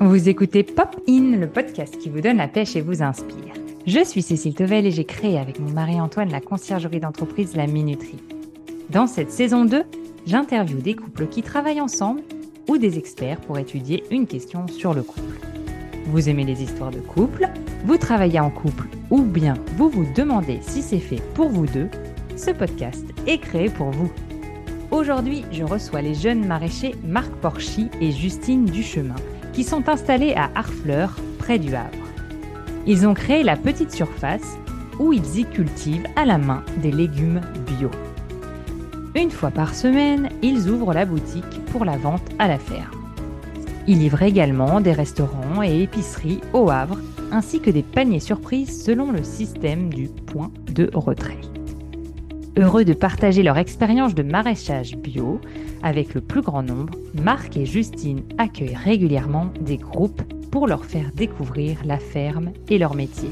Vous écoutez Pop In, le podcast qui vous donne la pêche et vous inspire. Je suis Cécile Tevel et j'ai créé avec mon mari Antoine la conciergerie d'entreprise La Minuterie. Dans cette saison 2, j'interviewe des couples qui travaillent ensemble ou des experts pour étudier une question sur le couple. Vous aimez les histoires de couple, vous travaillez en couple ou bien vous vous demandez si c'est fait pour vous deux, ce podcast est créé pour vous. Aujourd'hui, je reçois les jeunes maraîchers Marc Porchy et Justine Duchemin sont installés à Harfleur, près du Havre. Ils ont créé la petite surface où ils y cultivent à la main des légumes bio. Une fois par semaine, ils ouvrent la boutique pour la vente à la ferme. Ils livrent également des restaurants et épiceries au Havre, ainsi que des paniers surprises selon le système du point de retrait. Heureux de partager leur expérience de maraîchage bio avec le plus grand nombre, Marc et Justine accueillent régulièrement des groupes pour leur faire découvrir la ferme et leur métier.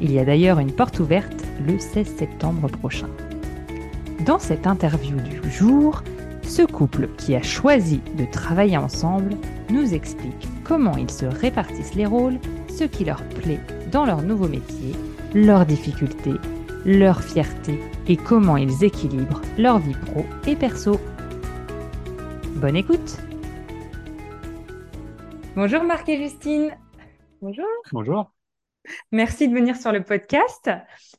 Il y a d'ailleurs une porte ouverte le 16 septembre prochain. Dans cette interview du jour, ce couple qui a choisi de travailler ensemble nous explique comment ils se répartissent les rôles, ce qui leur plaît dans leur nouveau métier, leurs difficultés leur fierté et comment ils équilibrent leur vie pro et perso. Bonne écoute Bonjour Marc et Justine. Bonjour. Bonjour. Merci de venir sur le podcast.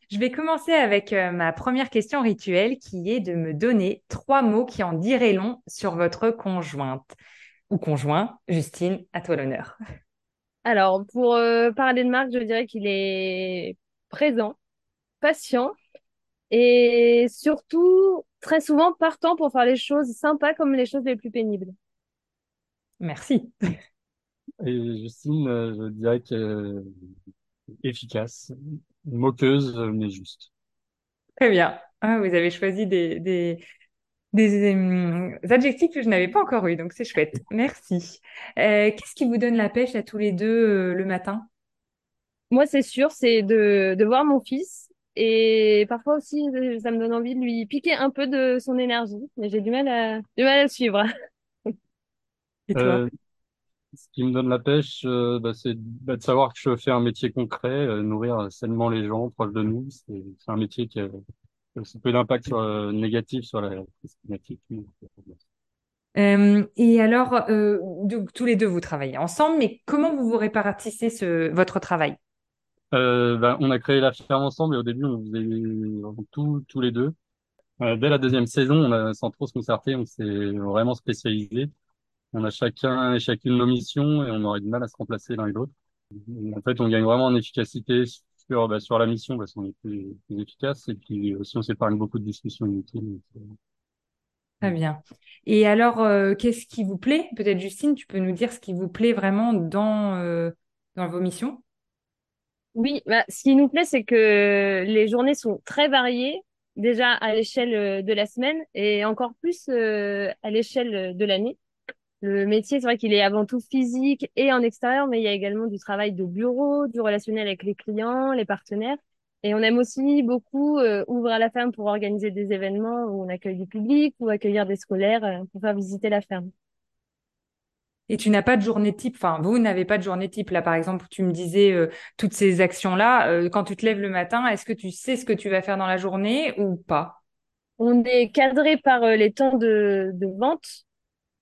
Je vais commencer avec euh, ma première question rituelle qui est de me donner trois mots qui en diraient long sur votre conjointe ou conjoint. Justine, à toi l'honneur. Alors, pour euh, parler de Marc, je dirais qu'il est présent, patient et surtout très souvent partant pour faire les choses sympas comme les choses les plus pénibles. Merci. Et Justine, euh, je dirais que efficace, moqueuse, mais juste. Très bien. Ah, vous avez choisi des, des, des, euh, adjectifs que je n'avais pas encore eu, donc c'est chouette. Merci. Euh, qu'est-ce qui vous donne la pêche à tous les deux le matin? Moi, c'est sûr, c'est de, de voir mon fils et parfois aussi, ça me donne envie de lui piquer un peu de son énergie, mais j'ai du mal à, du mal à le suivre. Et toi? Euh, ce qui me donne la pêche, euh, bah, c'est bah, de savoir que je fais un métier concret, euh, nourrir sainement les gens proches de nous. C'est c'est un métier qui a aussi peu d'impact sur, euh, négatif sur la crise climatique. Euh, et alors, euh, donc, tous les deux, vous travaillez ensemble, mais comment vous vous répartissez ce, votre travail? Euh, bah, on a créé la ferme ensemble et au début, on faisait tout, tous les deux. Euh, dès la deuxième saison, sans trop se concerter, on s'est vraiment spécialisé. On a chacun et chacune nos missions et on aurait du mal à se remplacer l'un et l'autre. En fait, on gagne vraiment en efficacité sur, bah, sur la mission parce qu'on est plus, efficace et puis aussi on s'épargne beaucoup de discussions inutiles. Très bien. Et alors, euh, qu'est-ce qui vous plaît? Peut-être Justine, tu peux nous dire ce qui vous plaît vraiment dans, euh, dans vos missions? Oui, bah, ce qui nous plaît, c'est que les journées sont très variées, déjà à l'échelle euh, de la semaine et encore plus euh, à l'échelle de l'année. Le métier, c'est vrai qu'il est avant tout physique et en extérieur, mais il y a également du travail de bureau, du relationnel avec les clients, les partenaires. Et on aime aussi beaucoup euh, ouvrir la ferme pour organiser des événements où on accueille du public ou accueillir des scolaires euh, pour faire visiter la ferme. Et tu n'as pas de journée type, enfin, vous n'avez pas de journée type. Là, par exemple, tu me disais euh, toutes ces actions-là, euh, quand tu te lèves le matin, est-ce que tu sais ce que tu vas faire dans la journée ou pas? On est cadré par euh, les temps de, de vente.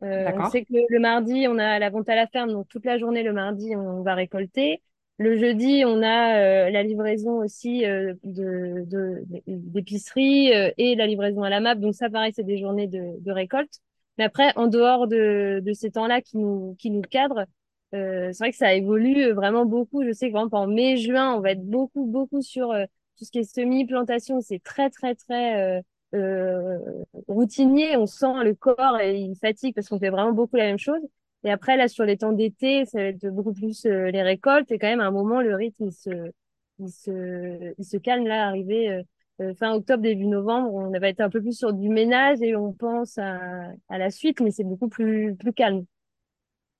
On sait que le mardi, on a la vente à la ferme, donc toute la journée, le mardi, on va récolter. Le jeudi, on a la livraison aussi de, de, d'épicerie et la livraison à la map. Donc ça, pareil, c'est des journées de récolte. Mais après, en dehors de, de ces temps-là qui nous, qui nous cadrent, euh, c'est vrai que ça évolue vraiment beaucoup. Je sais que par exemple, en mai, juin, on va être beaucoup, beaucoup sur euh, tout ce qui est semi-plantation. C'est très, très, très euh, euh, routinier. On sent le corps et il fatigue parce qu'on fait vraiment beaucoup la même chose. Et après, là, sur les temps d'été, ça va être beaucoup plus euh, les récoltes. Et quand même, à un moment, le rythme, il se, il se, il se calme là, arrivé euh, euh, fin octobre, début novembre. On va être un peu plus sur du ménage et on pense à, à la suite, mais c'est beaucoup plus, plus calme.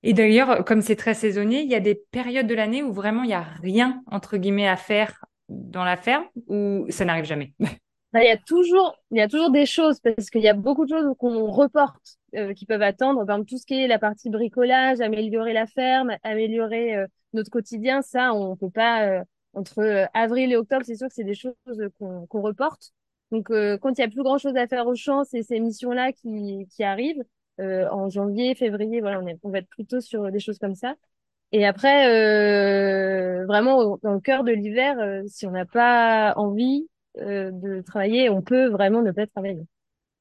Et d'ailleurs, comme c'est très saisonnier, il y a des périodes de l'année où vraiment il n'y a rien, entre guillemets, à faire dans la ferme ou ça n'arrive jamais? bah, il y a toujours, il y a toujours des choses parce qu'il y a beaucoup de choses qu'on reporte, euh, qui peuvent attendre. Par exemple, tout ce qui est la partie bricolage, améliorer la ferme, améliorer euh, notre quotidien, ça, on peut pas. euh, entre euh, avril et octobre, c'est sûr que c'est des choses qu'on qu'on reporte. Donc, euh, quand il y a plus grand chose à faire au champ, c'est ces missions-là qui qui arrivent euh, en janvier, février. Voilà, on est, on va être plutôt sur des choses comme ça. Et après, euh, vraiment, dans le cœur de l'hiver, euh, si on n'a pas envie euh, de travailler, on peut vraiment ne pas travailler.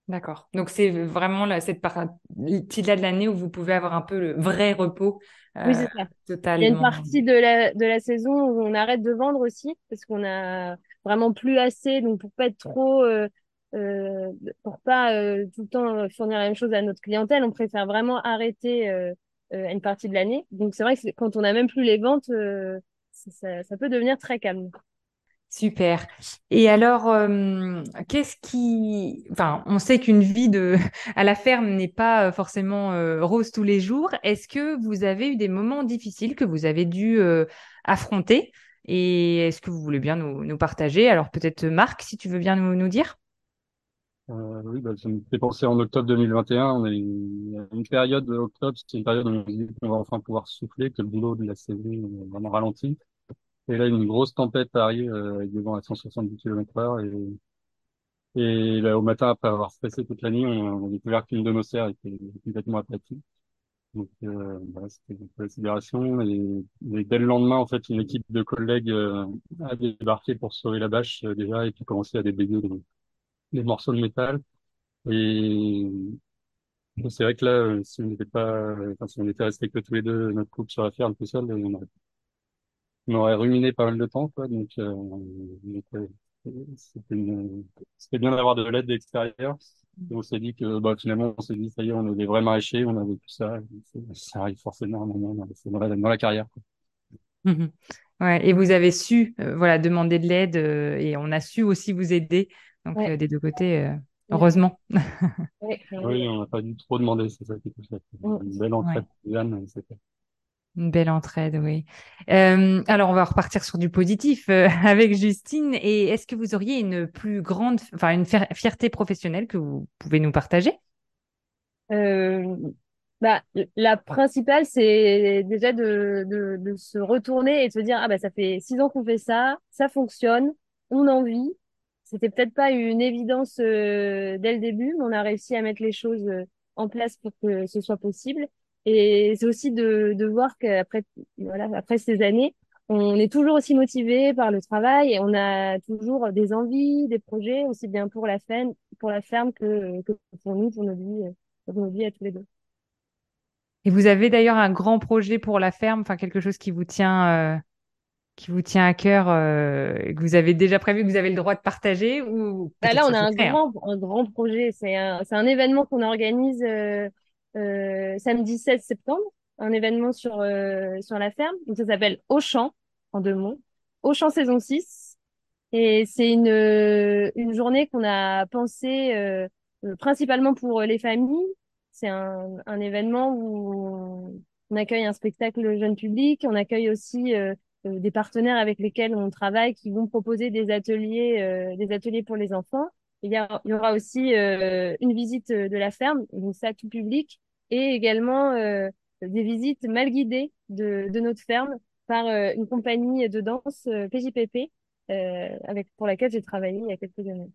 D'accord. Donc c'est vraiment là, cette partie-là de l'année où vous pouvez avoir un peu le vrai repos Oui, euh, c'est ça. Il y a une partie de la, de la saison où on arrête de vendre aussi, parce qu'on a vraiment plus assez, donc pour pas être trop, euh, euh, pour pas euh, tout le temps fournir la même chose à notre clientèle, on préfère vraiment arrêter euh, euh, une partie de l'année. Donc c'est vrai que quand on a même plus les ventes, euh, ça peut devenir très calme. Super. Et alors, euh, qu'est-ce qui... Enfin, on sait qu'une vie de... à la ferme n'est pas euh, forcément euh, rose tous les jours. Est-ce que vous avez eu des moments difficiles que vous avez dû affronter? Et est-ce que vous voulez bien nous, partager? Alors peut-être Marc, si tu veux bien nous, nous dire. Oui, bah, ça me fait penser en octobre 2021. On a une, période de octobre, c'est une période où on va enfin pouvoir souffler, que le boulot de la saison est vraiment ralenti. Et là, une grosse tempête arrive euh, avec des vents à 170 km heure. Et, et là, au matin, après avoir stressé toute la nuit, on, on a découvert qu'une de nos serres était complètement aplatie. Donc, euh, voilà, c'était une considération. Et, et dès le lendemain, en fait, une équipe de collègues euh, a débarqué pour sauver la bâche euh, déjà et puis commencer à déblayer des, des morceaux de métal. Et c'est vrai que là, euh, si on n'était pas, enfin, si on était resté que tous les deux, notre couple sur la ferme tout seul, on aurait, on aurait ruminé pas mal de temps, quoi. Donc, euh, donc, c'était une- c'était bien d'avoir de l'aide extérieure. Et on s'est dit que, bah, finalement, on s'est dit, ça y est, on est des vrais maraîchers, on avait tout ça. C'est- Ça arrive forcément à un moment dans dans la, dans la carrière, quoi. Mhm. Ouais, et vous avez su euh, voilà, demander de l'aide euh, et on a su aussi vous aider. Donc Ouais. euh, des deux côtés, euh, heureusement. Ouais. Oui, on n'a pas dû trop demander, c'est ça qui est tout fait. Mm. Une belle entrée Ouais. de Yann, c'était. Une belle entraide, oui. Euh, alors, on va repartir sur du positif euh, avec Justine. Et est-ce que vous auriez une plus grande, enfin, une fier- fierté professionnelle que vous pouvez nous partager? Euh, bah, la principale, c'est déjà de, de, se retourner et de se dire, ah bah ça fait six ans qu'on fait ça, ça fonctionne, on en vit. C'était peut-être pas une évidence dès le début, mais on a réussi à mettre les choses en place pour que ce soit possible. Et c'est aussi de, de voir qu'après, voilà, après ces années, on est toujours aussi motivé par le travail et on a toujours des envies, des projets, aussi bien pour la ferme, pour la ferme que, que pour nous, pour notre vie, euh, pour notre vie à tous les deux. Et vous avez d'ailleurs un grand projet pour la ferme, enfin, quelque chose qui vous tient, euh, qui vous tient à cœur, euh, que vous avez déjà prévu, que vous avez le droit de partager ou Bah là, on a un hein. grand, un grand projet. C'est un, c'est un événement qu'on organise euh, samedi 16 septembre, un événement sur, euh, sur la ferme. Donc, ça s'appelle Auchan, en deux mots. Auchan saison 6. Et c'est une, euh, une journée qu'on a pensée euh, euh, principalement pour les familles. C'est un, un événement où on accueille un spectacle jeune public. On accueille aussi euh, euh, des partenaires avec lesquels on travaille qui vont proposer des ateliers, euh, des ateliers pour les enfants. Il y, a- il y aura aussi euh, une visite de la ferme, donc ça tout public, et également euh, des visites mal guidées de, de notre ferme par euh, une compagnie de danse PJPP euh, avec pour laquelle j'ai travaillé il y a quelques années.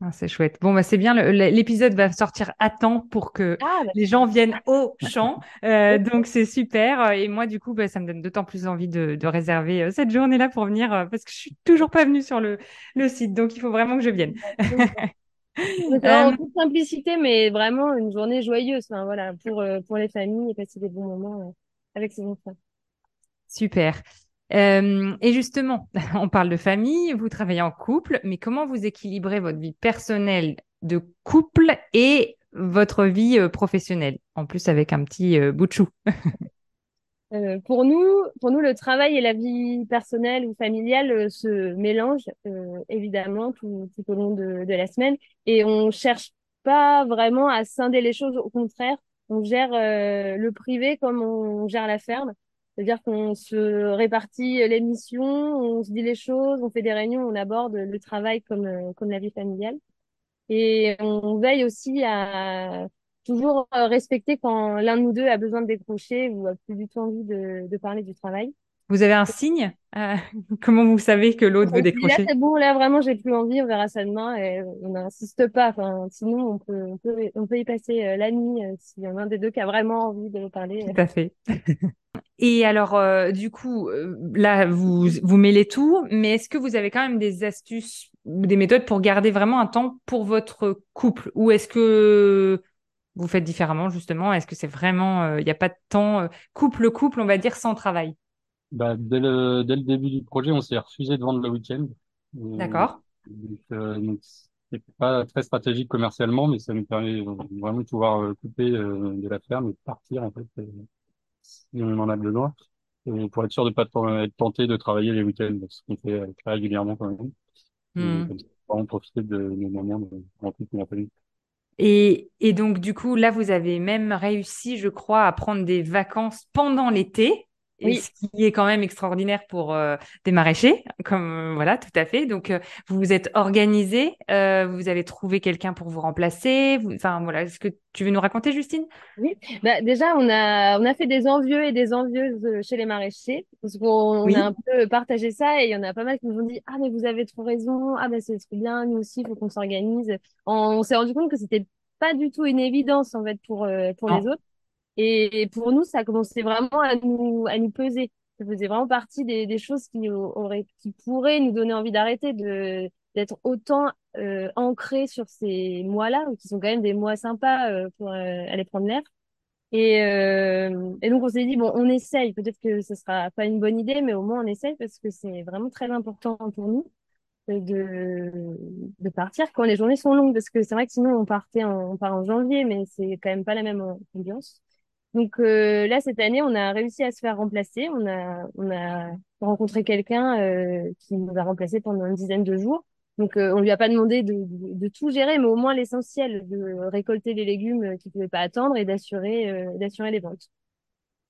Ah, c'est chouette. Bon, bah, c'est bien. L'épisode va sortir à temps pour que Ah, bah, les gens viennent au champ. Euh, donc, c'est super. Et moi, du coup, bah, ça me donne d'autant plus envie de, de réserver cette journée-là pour venir parce que je suis toujours pas venue sur le, le site. Donc, il faut vraiment que je vienne. Euh, en toute simplicité, mais vraiment une journée joyeuse, enfin, voilà, pour, euh, pour les familles et passer des bons moments euh, avec ses enfants. super. Euh, et justement, on parle de famille, vous travaillez en couple, mais comment vous équilibrez votre vie personnelle de couple et votre vie professionnelle, en plus avec un petit bout de chou. Euh, pour nous, pour nous, le travail et la vie personnelle ou familiale euh, se mélangent euh, évidemment tout, tout au long de, de la semaine et on cherche pas vraiment à scinder les choses. Au contraire, on gère le privé comme on gère la ferme. C'est-à-dire qu'on se répartit les missions, on se dit les choses, on fait des réunions, on aborde le travail comme, comme la vie familiale. Et on veille aussi à toujours euh, respecter quand l'un de nous deux a besoin de décrocher ou a plus du tout envie de, de parler du travail. Vous avez un signe euh, Comment vous savez que l'autre veut décrocher? Là, c'est bon, là, vraiment, j'ai plus envie, on verra ça demain et on n'insiste pas. Enfin, sinon, on peut, on peut, on peut y passer euh, la nuit euh, s'il y en a un des deux qui a vraiment envie de parler. Tout à fait. et alors, du coup, là, vous, vous mêlez tout, mais est-ce que vous avez quand même des astuces ou des méthodes pour garder vraiment un temps pour votre couple? Ou est-ce que vous faites différemment, justement Est-ce que c'est vraiment, il n'y a pas de temps couple-couple, on va dire, sans travail? Bah, dès le, dès le début du projet, on s'est refusé de vendre le week-end. D'accord. Donc, euh, c'est pas très stratégique commercialement, mais ça nous permet vraiment de pouvoir euh, couper euh, de la ferme et partir en fait euh, si on en a besoin. Et pour être sûr de pas être tenté de travailler les week-ends, ce qu'on fait très régulièrement quand même. Hmm. Et, vraiment profiter de nos moments de rencontre la famille. Et, donc, du coup, là, vous avez même réussi, je crois, à prendre des vacances pendant l'été et ce qui est quand même extraordinaire pour euh, des maraîchers, comme euh, voilà, tout à fait. Donc, euh, vous vous êtes organisé, vous avez trouvé quelqu'un pour vous remplacer. Enfin, voilà, est-ce que tu veux nous raconter, Justine? Oui, bah, déjà, on a, on a fait des envieux et des envieuses chez les maraîchers, parce qu'on a un peu partagé ça, et il y en a pas mal qui nous ont dit « Ah, mais vous avez trop raison, ah, ben c'est trop bien, nous aussi, il faut qu'on s'organise. » On, s'est rendu compte que c'était pas du tout une évidence, en fait, pour, pour les autres. Et pour nous, ça commençait vraiment à nous, à nous peser. Ça faisait vraiment partie des, des choses qui auraient, qui pourraient nous donner envie d'arrêter de, d'être autant euh, ancrés sur ces mois-là, qui sont quand même des mois sympas euh, pour euh, aller prendre l'air. Et, euh, et donc on s'est dit bon, on essaye. Peut-être que ce sera pas une bonne idée, mais au moins on essaye parce que c'est vraiment très important pour nous de, de partir quand les journées sont longues. Parce que c'est vrai que sinon on partait en, on part en janvier, mais c'est quand même pas la même ambiance. Donc euh, là, cette année, on a réussi à se faire remplacer. On a, on a rencontré quelqu'un euh, qui nous a remplacé pendant une dizaine de jours. Donc euh, on lui a pas demandé de, tout gérer, mais au moins l'essentiel, de récolter les légumes qu'il pouvait pas attendre et d'assurer euh, d'assurer les ventes.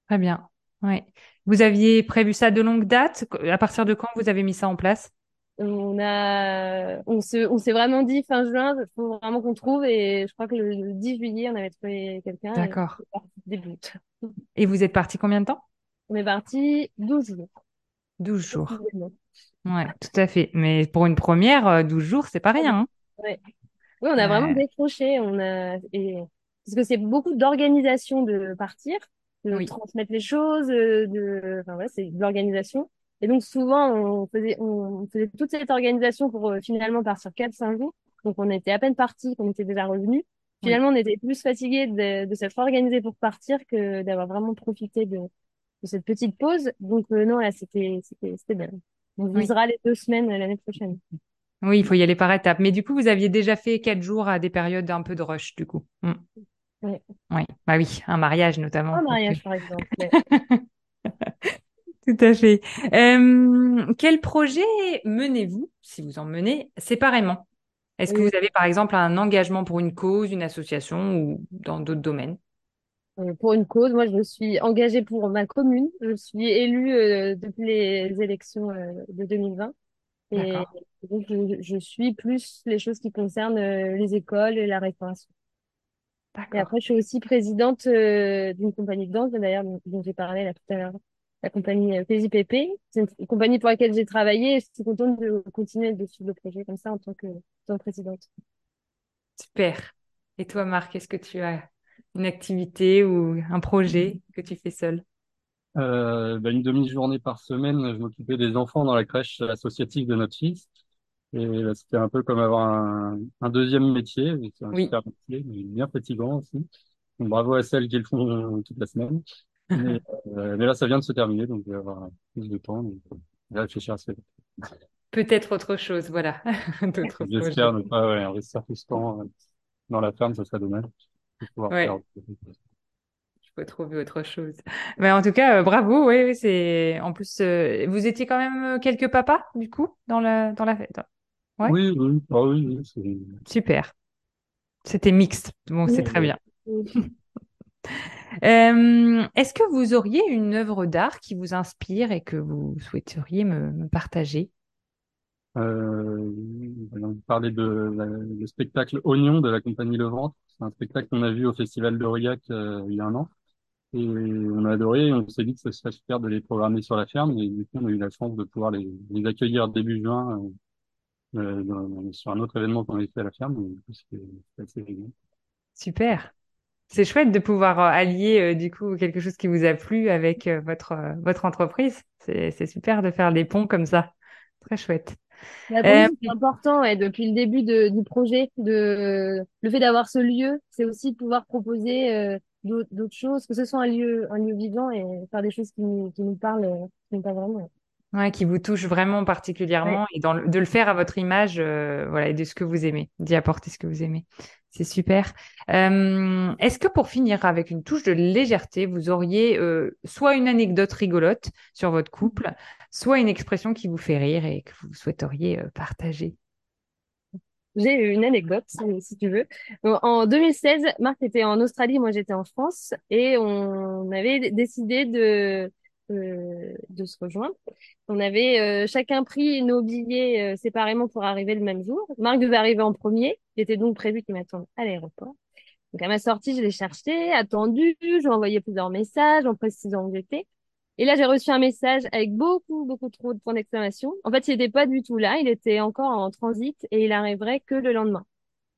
Très bien. Oui. Vous aviez prévu ça de longue date? À partir de quand vous avez mis ça en place? On a, on se, on s'est vraiment dit fin juin, il faut vraiment qu'on trouve et je crois que le, 10 juillet, on avait trouvé quelqu'un. D'accord. Et, et vous êtes parti combien de temps? On est parti 12 jours. 12 jours. Ouais, tout à fait. Mais pour une première, 12 euh, jours, c'est pas rien. Hein ouais. Oui, on a vraiment décroché. On a, et, parce que c'est beaucoup d'organisation de partir, de transmettre les choses, de, enfin ouais, c'est de l'organisation. Et donc souvent, on faisait, on faisait toute cette organisation pour euh, finalement partir 4-5 jours. Donc on était à peine parti, on était déjà revenu. Finalement, on était plus fatigué de, de s'être organisé pour partir que d'avoir vraiment profité de, de cette petite pause. Donc euh, non, là, c'était c'était bien. On visera les deux semaines euh, l'année prochaine. Oui, il faut y aller par étapes. Mais du coup, vous aviez déjà fait quatre jours à des périodes un peu de rush, du coup. Mm. Oui. Oui, bah oui, un mariage notamment. Un mariage, par exemple. Tout à fait. Euh, quel projet menez-vous, si vous en menez, séparément? Est-ce que vous avez par exemple un engagement pour une cause, une association ou dans d'autres domaines? Euh, Pour une cause, moi je me suis engagée pour ma commune. Je suis élue euh, depuis les élections euh, de 2020. Et donc je, je, suis plus les choses qui concernent euh, les écoles et la restauration. Et après, je suis aussi présidente d'une compagnie de danse, d'ailleurs, dont j'ai parlé là tout à l'heure la compagnie euh, PJPP. C'est une compagnie pour laquelle j'ai travaillé et je suis contente de continuer de suivre le projet comme ça en tant que, tant que présidente. Super. Et toi, Marc, est-ce que tu as une activité ou un projet que tu fais seul euh, bah, Une demi-journée par semaine, je m'occupais des enfants dans la crèche associative de notre fils. Et bah, c'était un peu comme avoir un, un deuxième métier. C'est un oui. super métier, mais bien fatigant aussi. Donc, bravo à celles qui le font toute la semaine. Mais, euh, mais, là, ça vient de se terminer, donc il va y avoir plus de temps. Donc, réfléchir à ce Peut-être autre chose, voilà. J'espère ne pas ouais, investir tout ce temps euh, dans la ferme, ça serait dommage. Ouais. Je peux trouver autre chose. Mais en tout cas, euh, bravo. Oui, c'est en plus, euh, vous étiez quand même quelques papas du coup dans la dans la fête. Ouais. Oui, oui, ah, oui, oui Super. C'était mixte. Bon, c'est très bien. Euh, est-ce que vous auriez une œuvre d'art qui vous inspire et que vous souhaiteriez me, partager? Euh, On parlait de le spectacle Oignon de la compagnie Le Ventre. C'est un spectacle qu'on a vu au Festival d'Aurillac euh, il y a un an. Et on a adoré, on s'est dit que ce serait super de les programmer sur la ferme. Et du coup, on a eu la chance de pouvoir les, les accueillir début juin euh, dans, sur un autre événement qu'on avait fait à la ferme. C'était assez génial. Super. C'est chouette de pouvoir euh, allier euh, du coup quelque chose qui vous a plu avec euh, votre votre entreprise. C'est super de faire des ponts comme ça. Très chouette. C'est important et depuis le début de, du projet, de le fait d'avoir ce lieu, c'est aussi de pouvoir proposer d'autres choses, que ce soit un lieu un lieu vivant et faire des choses qui nous, qui nous parlent, qui nous parlent vraiment. Ouais, qui vous touche vraiment particulièrement et dans de le faire à votre image, voilà, et de ce que vous aimez, d'y apporter ce que vous aimez. C'est super. Euh, est-ce que pour finir avec une touche de légèreté, vous auriez euh, soit une anecdote rigolote sur votre couple, soit une expression qui vous fait rire et que vous souhaiteriez euh, partager? J'ai une anecdote, si tu veux. En 2016, Marc était en Australie, moi j'étais en France, et on avait décidé de euh, de se rejoindre. On avait euh, chacun pris nos billets euh, séparément pour arriver le même jour. Marc devait arriver en premier. Il était donc prévu qu'il m'attende à l'aéroport. Donc à ma sortie, je l'ai cherché, attendu, je lui ai envoyé plusieurs messages en précisant où j'étais. Et là, j'ai reçu un message avec beaucoup, beaucoup trop de points d'exclamation. En fait, il n'était pas du tout là. Il était encore en transit et il arriverait que le lendemain.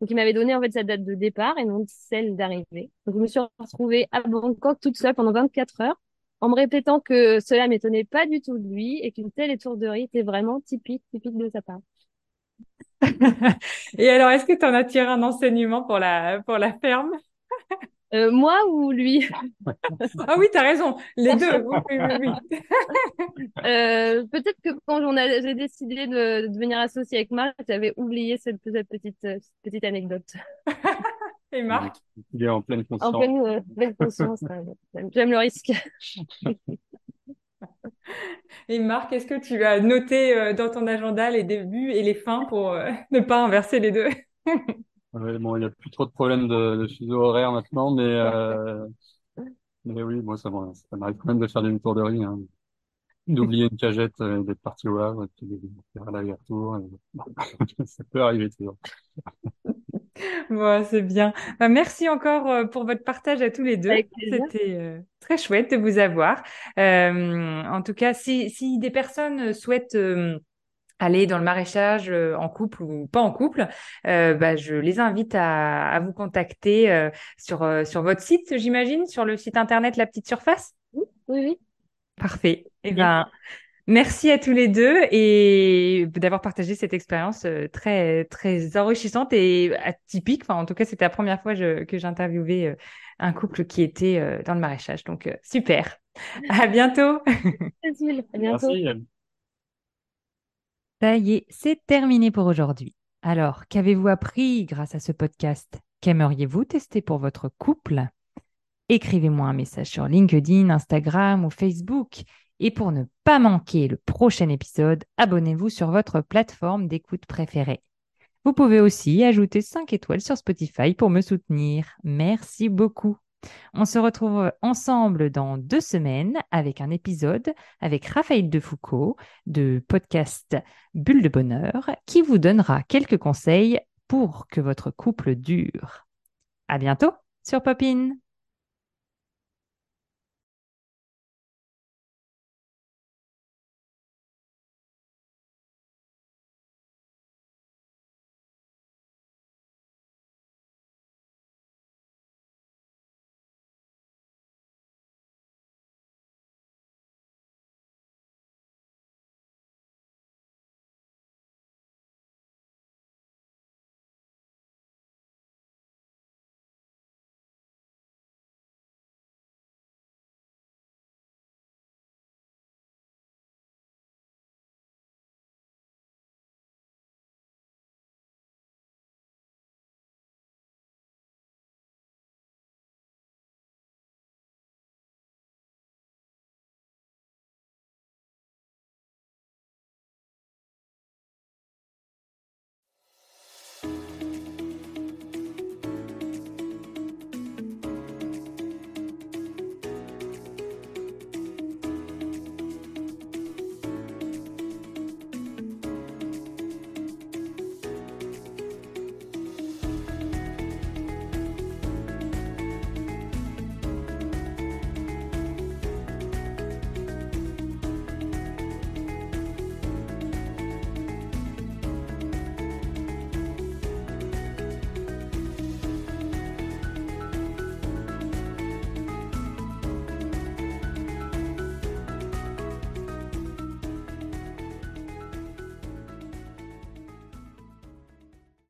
Donc, il m'avait donné en fait sa date de départ et non celle d'arrivée. Donc, je me suis retrouvée à Bangkok toute seule pendant 24 heures en me répétant que cela m'étonnait pas du tout de lui et qu'une telle étourderie était vraiment typique, typique de sa part. et alors, est-ce que tu en as tiré un enseignement pour la, pour la ferme? Euh, Moi ou lui? Ah oui, tu as raison, les deux. Oui, oui, oui. euh, Peut-être que quand j'ai décidé de, devenir associée avec Marc, j'avais oublié cette, cette petite, cette petite anecdote. Et Marc Il est en pleine conscience. En pleine, euh, conscience. J'aime le risque. Et Marc, est-ce que tu as noté euh, dans ton agenda les débuts et les fins pour euh, ne pas inverser les deux? Bon, il n'y a plus trop de problèmes de, de fuseau horaire maintenant, mais, mais oui, moi, ça, ça m'arrive quand même de faire des tourderies, hein. d'oublier une cagette, d'être parti au Havre, et de faire l'aller-retour. ça peut arriver toujours. Bon, c'est bien. Bah, merci encore euh, pour votre partage à tous les deux. C'était euh, très chouette de vous avoir. Euh, en tout cas, si, si des personnes souhaitent aller dans le maraîchage en couple ou pas en couple, bah, je les invite à, à vous contacter sur, sur votre site, j'imagine, sur le site internet La Petite Surface? Oui, oui. Parfait. Et eh ben, Merci à tous les deux et d'avoir partagé cette expérience euh, très très enrichissante et atypique. Enfin, en tout cas, c'était la première fois que j'interviewais euh, un couple qui était euh, dans le maraîchage. Donc super. À bientôt. à bientôt. Ça y est, c'est terminé pour aujourd'hui. Alors, qu'avez-vous appris grâce à ce podcast? Qu'aimeriez-vous tester pour votre couple? Écrivez-moi un message sur LinkedIn, Instagram ou Facebook et pour ne pas manquer le prochain épisode, abonnez-vous sur votre plateforme d'écoute préférée. Vous pouvez aussi ajouter 5 étoiles sur Spotify pour me soutenir. Merci beaucoup. On se retrouve ensemble dans deux semaines avec un épisode avec Raphaël Defoucault de podcast Bulle de Bonheur qui vous donnera quelques conseils pour que votre couple dure. À bientôt sur Popine.